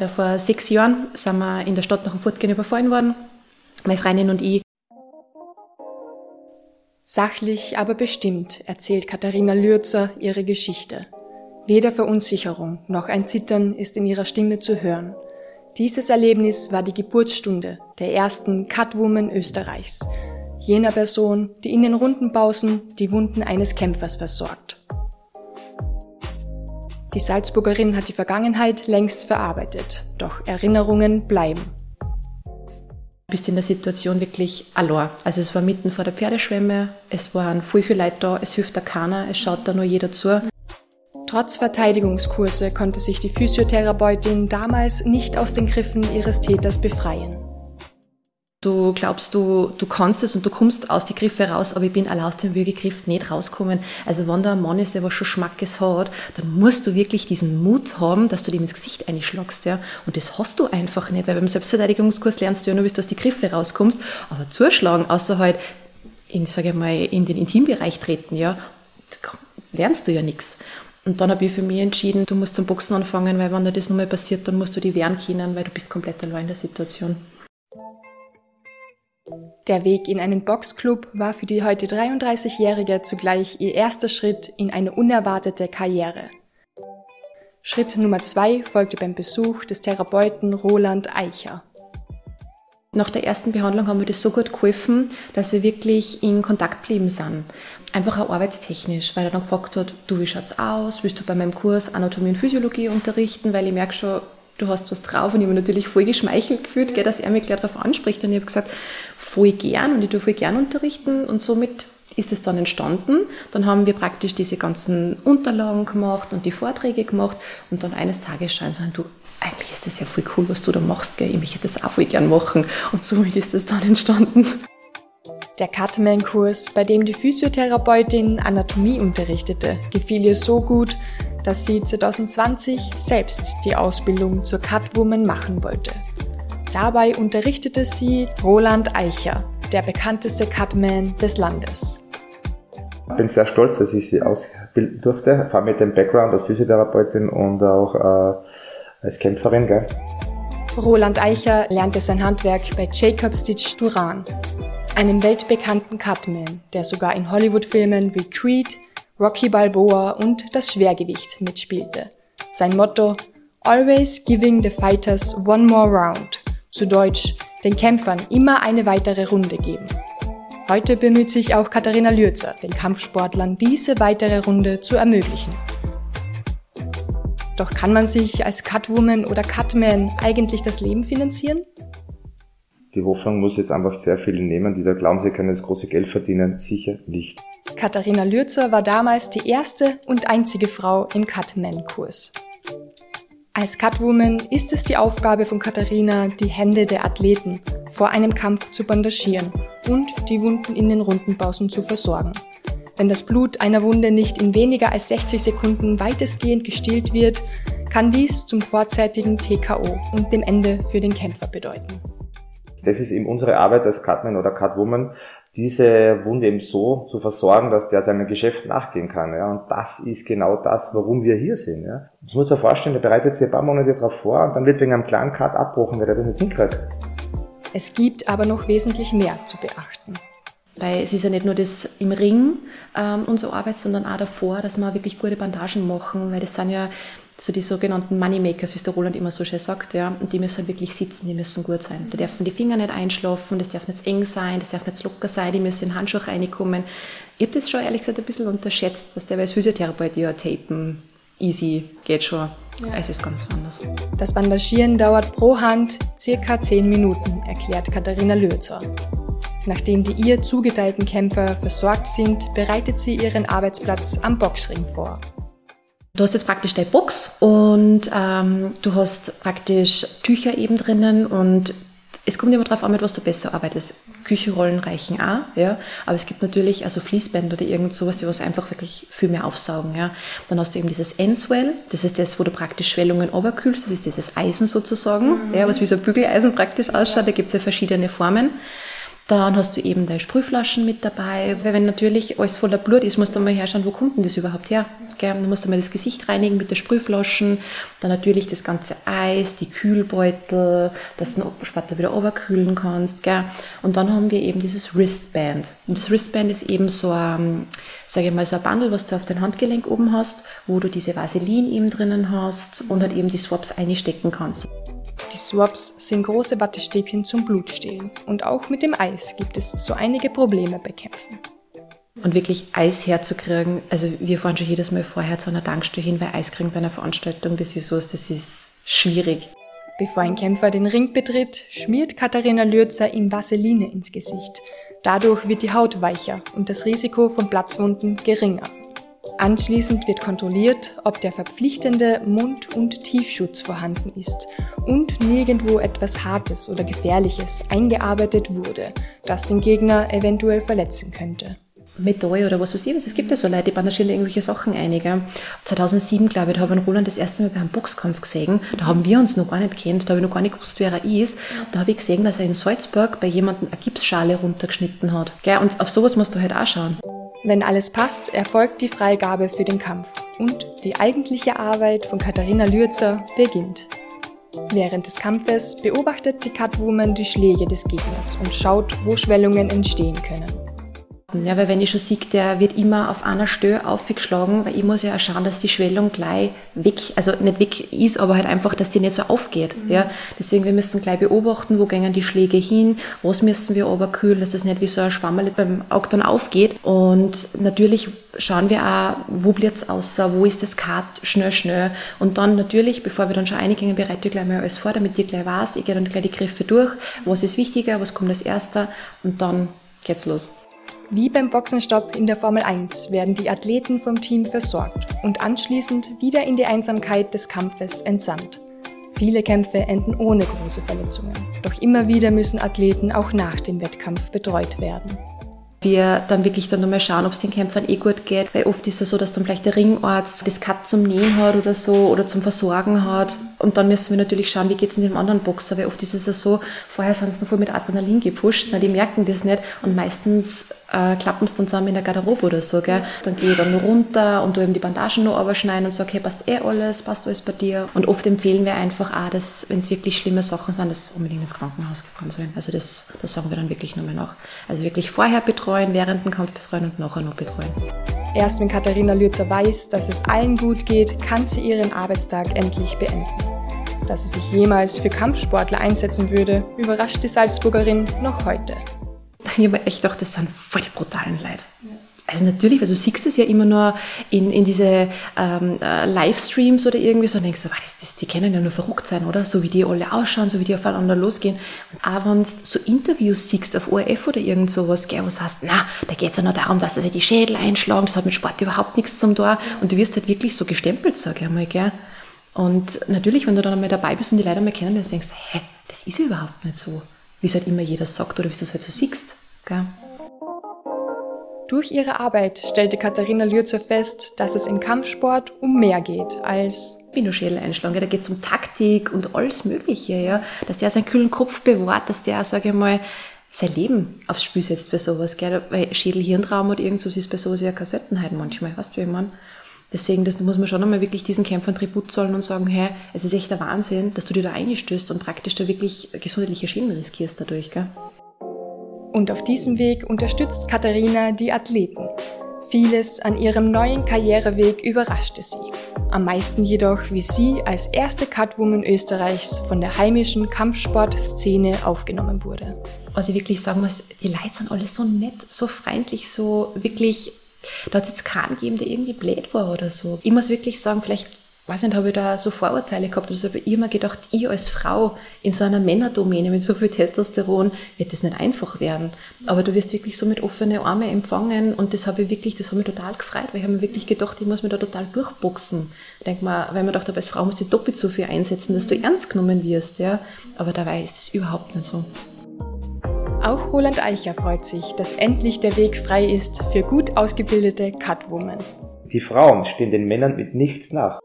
Ja, vor sechs Jahren sind wir in der Stadt nach dem Fortgehen überfallen worden, meine Freundin und ich. Sachlich, aber bestimmt erzählt Katharina Lürzer ihre Geschichte. Weder Verunsicherung noch ein Zittern ist in ihrer Stimme zu hören. Dieses Erlebnis war die Geburtsstunde der ersten Catwoman Österreichs, jener Person, die in den runden Pausen die Wunden eines Kämpfers versorgt. Die Salzburgerin hat die Vergangenheit längst verarbeitet, doch Erinnerungen bleiben. Du bist in der Situation wirklich allein. Also es war mitten vor der Pferdeschwemme, es waren viel, viel Leute da, es hilft da keiner, es schaut da nur jeder zu. Trotz Verteidigungskurse konnte sich die Physiotherapeutin damals nicht aus den Griffen ihres Täters befreien. Du glaubst, du, du kannst es und du kommst aus die Griffe raus, aber ich bin allein aus dem Würgegriff nicht rausgekommen. Also wenn da ein Mann ist, der was schon Schmackes hat, dann musst du wirklich diesen Mut haben, dass du dem ins Gesicht einschlagst. Ja? Und das hast du einfach nicht, weil beim Selbstverteidigungskurs lernst du ja nur, bis du aus die Griffe rauskommst. Aber zuschlagen, außer halt in, sage ich mal, in den Intimbereich treten, ja, lernst du ja nichts. Und dann habe ich für mich entschieden, du musst zum Boxen anfangen, weil wenn dir das nochmal passiert, dann musst du die wehren können, weil du bist komplett allein in der Situation. Der Weg in einen Boxclub war für die heute 33-Jährige zugleich ihr erster Schritt in eine unerwartete Karriere. Schritt Nummer zwei folgte beim Besuch des Therapeuten Roland Eicher. Nach der ersten Behandlung haben wir das so gut geholfen, dass wir wirklich in Kontakt geblieben sind. Einfach auch arbeitstechnisch, weil er dann gefragt hat, du, wie schaut's aus? Willst du bei meinem Kurs Anatomie und Physiologie unterrichten? Weil ich merke schon, du hast was drauf und ich habe mich natürlich voll geschmeichelt gefühlt, gell, dass er mich gleich darauf anspricht und ich habe gesagt, voll gern und ich tue voll gern unterrichten und somit ist es dann entstanden. Dann haben wir praktisch diese ganzen Unterlagen gemacht und die Vorträge gemacht und dann eines Tages schauen so, du, eigentlich ist das ja voll cool, was du da machst, gell? ich möchte das auch voll gern machen und somit ist es dann entstanden. Der Catman-Kurs, bei dem die Physiotherapeutin Anatomie unterrichtete, gefiel ihr so gut, dass sie 2020 selbst die Ausbildung zur Catwoman machen wollte. Dabei unterrichtete sie Roland Eicher, der bekannteste Catman des Landes. Ich bin sehr stolz, dass ich sie ausbilden durfte, vor allem mit dem Background als Physiotherapeutin und auch äh, als Kämpferin. Gell? Roland Eicher lernte sein Handwerk bei Jacob Stitch Duran, einem weltbekannten Catman, der sogar in Hollywood-Filmen wie Creed, Rocky Balboa und das Schwergewicht mitspielte. Sein Motto Always giving the fighters one more round. Zu Deutsch, den Kämpfern immer eine weitere Runde geben. Heute bemüht sich auch Katharina Lürzer, den Kampfsportlern diese weitere Runde zu ermöglichen. Doch kann man sich als Catwoman oder Catman eigentlich das Leben finanzieren? Die Hoffnung muss jetzt einfach sehr viele nehmen, die da glauben, sie können das große Geld verdienen. Sicher nicht. Katharina Lürzer war damals die erste und einzige Frau im Catman-Kurs. Als Catwoman ist es die Aufgabe von Katharina, die Hände der Athleten vor einem Kampf zu bandagieren und die Wunden in den Rundenpausen zu versorgen. Wenn das Blut einer Wunde nicht in weniger als 60 Sekunden weitestgehend gestillt wird, kann dies zum vorzeitigen TKO und dem Ende für den Kämpfer bedeuten. Das ist eben unsere Arbeit als Catman oder Catwoman, diese Wunde eben so zu versorgen, dass der seinem Geschäft nachgehen kann. Ja. Und das ist genau das, warum wir hier sind. Ja. Das muss man vorstellen, der bereitet sich ein paar Monate darauf vor und dann wird wegen einem kleinen Cut abbrochen, weil er das nicht hinkriegt. Es gibt aber noch wesentlich mehr zu beachten. Weil es ist ja nicht nur das im Ring ähm, unsere Arbeit, sondern auch davor, dass wir wirklich gute Bandagen machen, weil das sind ja so die sogenannten Moneymakers, wie es der Roland immer so schön sagt, ja, und die müssen wirklich sitzen, die müssen gut sein. Da dürfen die Finger nicht einschlafen, das darf nicht eng sein, das darf nicht locker sein, die müssen in Handschuhe reinkommen. Ich habe das schon ehrlich gesagt ein bisschen unterschätzt, was der als Physiotherapeut ja tapen, easy, geht schon. Ja. Es ist ganz besonders. Das Bandagieren dauert pro Hand circa 10 Minuten, erklärt Katharina Lözer. Nachdem die ihr zugeteilten Kämpfer versorgt sind, bereitet sie ihren Arbeitsplatz am Boxring vor. Du hast jetzt praktisch deine Box und ähm, du hast praktisch Tücher eben drinnen und es kommt immer darauf an, mit was du besser arbeitest. Küchenrollen reichen auch, ja. Aber es gibt natürlich also Fließbänder oder irgend sowas, die was einfach wirklich viel mehr aufsaugen, ja. Dann hast du eben dieses Endswell, das ist das, wo du praktisch Schwellungen oberkühlst, das ist dieses Eisen sozusagen, mhm. ja, was wie so ein Bügeleisen praktisch ausschaut. Da gibt es ja verschiedene Formen. Dann hast du eben deine Sprühflaschen mit dabei, weil wenn natürlich alles voller Blut ist, musst du mal herschauen, wo kommt denn das überhaupt her? Musst du mal das Gesicht reinigen mit der Sprühflaschen, dann natürlich das ganze Eis, die Kühlbeutel, dass du den später wieder runterkühlen kannst. Gell? Und dann haben wir eben dieses Wristband. Und das Wristband ist eben so ein, sage ich mal, so ein Bundle, was du auf dein Handgelenk oben hast, wo du diese Vaseline eben drinnen hast und halt eben die Swaps einstecken kannst. Die Swaps sind große Wattestäbchen zum Blutstehlen und auch mit dem Eis gibt es so einige Probleme bei Kämpfen. Und wirklich Eis herzukriegen, also wir fahren schon jedes Mal vorher zu einer Tankstelle hin, weil Eis kriegen bei einer Veranstaltung, das ist was, das ist schwierig. Bevor ein Kämpfer den Ring betritt, schmiert Katharina Lürzer ihm Vaseline ins Gesicht. Dadurch wird die Haut weicher und das Risiko von Platzwunden geringer. Anschließend wird kontrolliert, ob der verpflichtende Mund- und Tiefschutz vorhanden ist und nirgendwo etwas Hartes oder Gefährliches eingearbeitet wurde, das den Gegner eventuell verletzen könnte. Metall oder was weiß ich was. Es gibt ja so Leute, die bandagieren irgendwelche Sachen einige. 2007, glaube ich, da habe ich Roland das erste Mal bei einem Boxkampf gesehen. Da haben wir uns noch gar nicht kennt, da habe ich noch gar nicht gewusst, wer er ist. Da habe ich gesehen, dass er in Salzburg bei jemandem eine Gipsschale runtergeschnitten hat. Und auf sowas musst du halt auch schauen. Wenn alles passt, erfolgt die Freigabe für den Kampf und die eigentliche Arbeit von Katharina Lürzer beginnt. Während des Kampfes beobachtet die Catwoman die Schläge des Gegners und schaut, wo Schwellungen entstehen können. Ja, weil wenn ich schon sehe, der wird immer auf einer Stelle aufgeschlagen, weil ich muss ja auch schauen, dass die Schwellung gleich weg, also nicht weg ist, aber halt einfach, dass die nicht so aufgeht. Mhm. Ja, deswegen wir müssen gleich beobachten, wo gehen die Schläge hin, was müssen wir aber kühlen, dass das nicht wie so ein Schwammerl beim Auge dann aufgeht. Und natürlich schauen wir auch, wo blitz außer, wo ist das Kart, schnell, schnell. Und dann natürlich, bevor wir dann schon eingehen, bereite ich gleich mal alles vor, damit ihr gleich weiß, ich gehe dann gleich die Griffe durch, was ist wichtiger, was kommt als erster und dann geht's los. Wie beim Boxenstopp in der Formel 1 werden die Athleten vom Team versorgt und anschließend wieder in die Einsamkeit des Kampfes entsandt. Viele Kämpfe enden ohne große Verletzungen, doch immer wieder müssen Athleten auch nach dem Wettkampf betreut werden. Wir dann wirklich dann nochmal schauen, ob es den Kämpfern eh gut geht, weil oft ist es so, dass dann vielleicht der Ringarzt das Cut zum Nähen hat oder so oder zum Versorgen hat. Und dann müssen wir natürlich schauen, wie geht es dem anderen Boxer, weil oft ist es ja so, vorher sind sie noch voll mit Adrenalin gepusht, na, die merken das nicht. Und meistens äh, klappen es dann zusammen in der Garderobe oder so, gell. Dann gehe ich dann noch runter und du eben die Bandagen noch überschneiden und sage, okay, passt eh alles, passt alles bei dir. Und oft empfehlen wir einfach auch, dass, wenn es wirklich schlimme Sachen sind, dass unbedingt ins Krankenhaus gefahren sollen. Also das, das sagen wir dann wirklich nochmal nach. Also wirklich vorher betreuen, während dem Kampf betreuen und nachher noch betreuen. Erst wenn Katharina Lürzer weiß, dass es allen gut geht, kann sie ihren Arbeitstag endlich beenden. Dass sie sich jemals für Kampfsportler einsetzen würde, überrascht die Salzburgerin noch heute ich habe echt gedacht, das sind voll die brutalen Leute. Also natürlich, weil du siehst es ja immer nur in, in diese ähm, äh, Livestreams oder irgendwie so und denkst du, das, das, die können ja nur verrückt sein, oder? So wie die alle ausschauen, so wie die aufeinander losgehen. Und auch wenn du so Interviews siehst auf ORF oder irgend sowas, gell, wo du hast, na, da geht es ja nur darum, dass sie die Schädel einschlagen, das hat mit Sport überhaupt nichts zum Tor. Und du wirst halt wirklich so gestempelt, sag ich einmal, gell. Und natürlich, wenn du dann einmal dabei bist und die Leute einmal kennenlernst, denkst du, hä, das ist ja überhaupt nicht so, wie es halt immer jeder sagt oder wie du es halt so siehst. Gell? Durch ihre Arbeit stellte Katharina Lürzer fest, dass es im Kampfsport um mehr geht als Binoschädel einschlagen. Da geht es um Taktik und alles Mögliche, ja. Dass der seinen kühlen Kopf bewahrt, dass der, sage ich mal, sein Leben aufs Spiel setzt für sowas, gell? Weil Schädel-Hirntraum oder irgend so ist bei sowas ja keine Seltenheit manchmal, weißt du, wie man. Deswegen, das muss man schon einmal wirklich diesen Kämpfern Tribut zollen und sagen, hey, es ist echt der Wahnsinn, dass du dir da einstößt und praktisch da wirklich gesundheitliche Schäden riskierst dadurch, gell? Und auf diesem Weg unterstützt Katharina die Athleten. Vieles an ihrem neuen Karriereweg überraschte sie. Am meisten jedoch, wie sie als erste Catwoman Österreichs von der heimischen Kampfsportszene aufgenommen wurde. Was ich wirklich sagen muss, die Leute sind alle so nett, so freundlich, so wirklich, da hat es jetzt keinen gegeben, der irgendwie blöd war oder so. Ich muss wirklich sagen, vielleicht weiß nicht, habe ich da so Vorurteile gehabt. Also ich immer gedacht, ich als Frau in so einer Männerdomäne mit so viel Testosteron wird das nicht einfach werden. Aber du wirst wirklich so mit offenen Armen empfangen und das habe ich wirklich, das hat mich total gefreut, weil ich habe mir wirklich gedacht, ich muss mich da total durchboxen. Ich denke mal, weil man dachte, als Frau musst du doppelt so viel einsetzen, dass du ernst genommen wirst, ja. Aber dabei ist es überhaupt nicht so. Auch Roland Eicher freut sich, dass endlich der Weg frei ist für gut ausgebildete Catwoman. Die Frauen stehen den Männern mit nichts nach.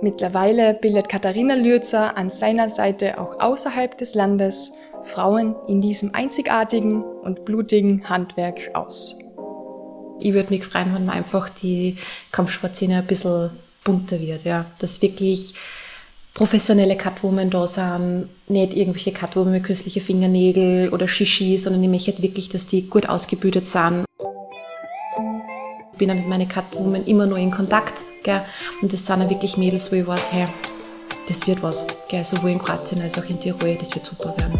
Mittlerweile bildet Katharina Lürzer an seiner Seite auch außerhalb des Landes Frauen in diesem einzigartigen und blutigen Handwerk aus. Ich würde mich freuen, wenn man einfach die Kampfsportszene ein bisschen bunter wird, ja. Dass wirklich professionelle Cutwomen da sind, nicht irgendwelche Cutwomen mit künstlichen Fingernägel oder Shishi, sondern ich möchte wirklich, dass die gut ausgebildet sind. Ich bin mit meinen Cutwomen immer nur in Kontakt, gell? und das sind auch wirklich Mädels, wo ich weiß, hey, das wird was, gell? sowohl in Kroatien als auch in Tirol, das wird super werden.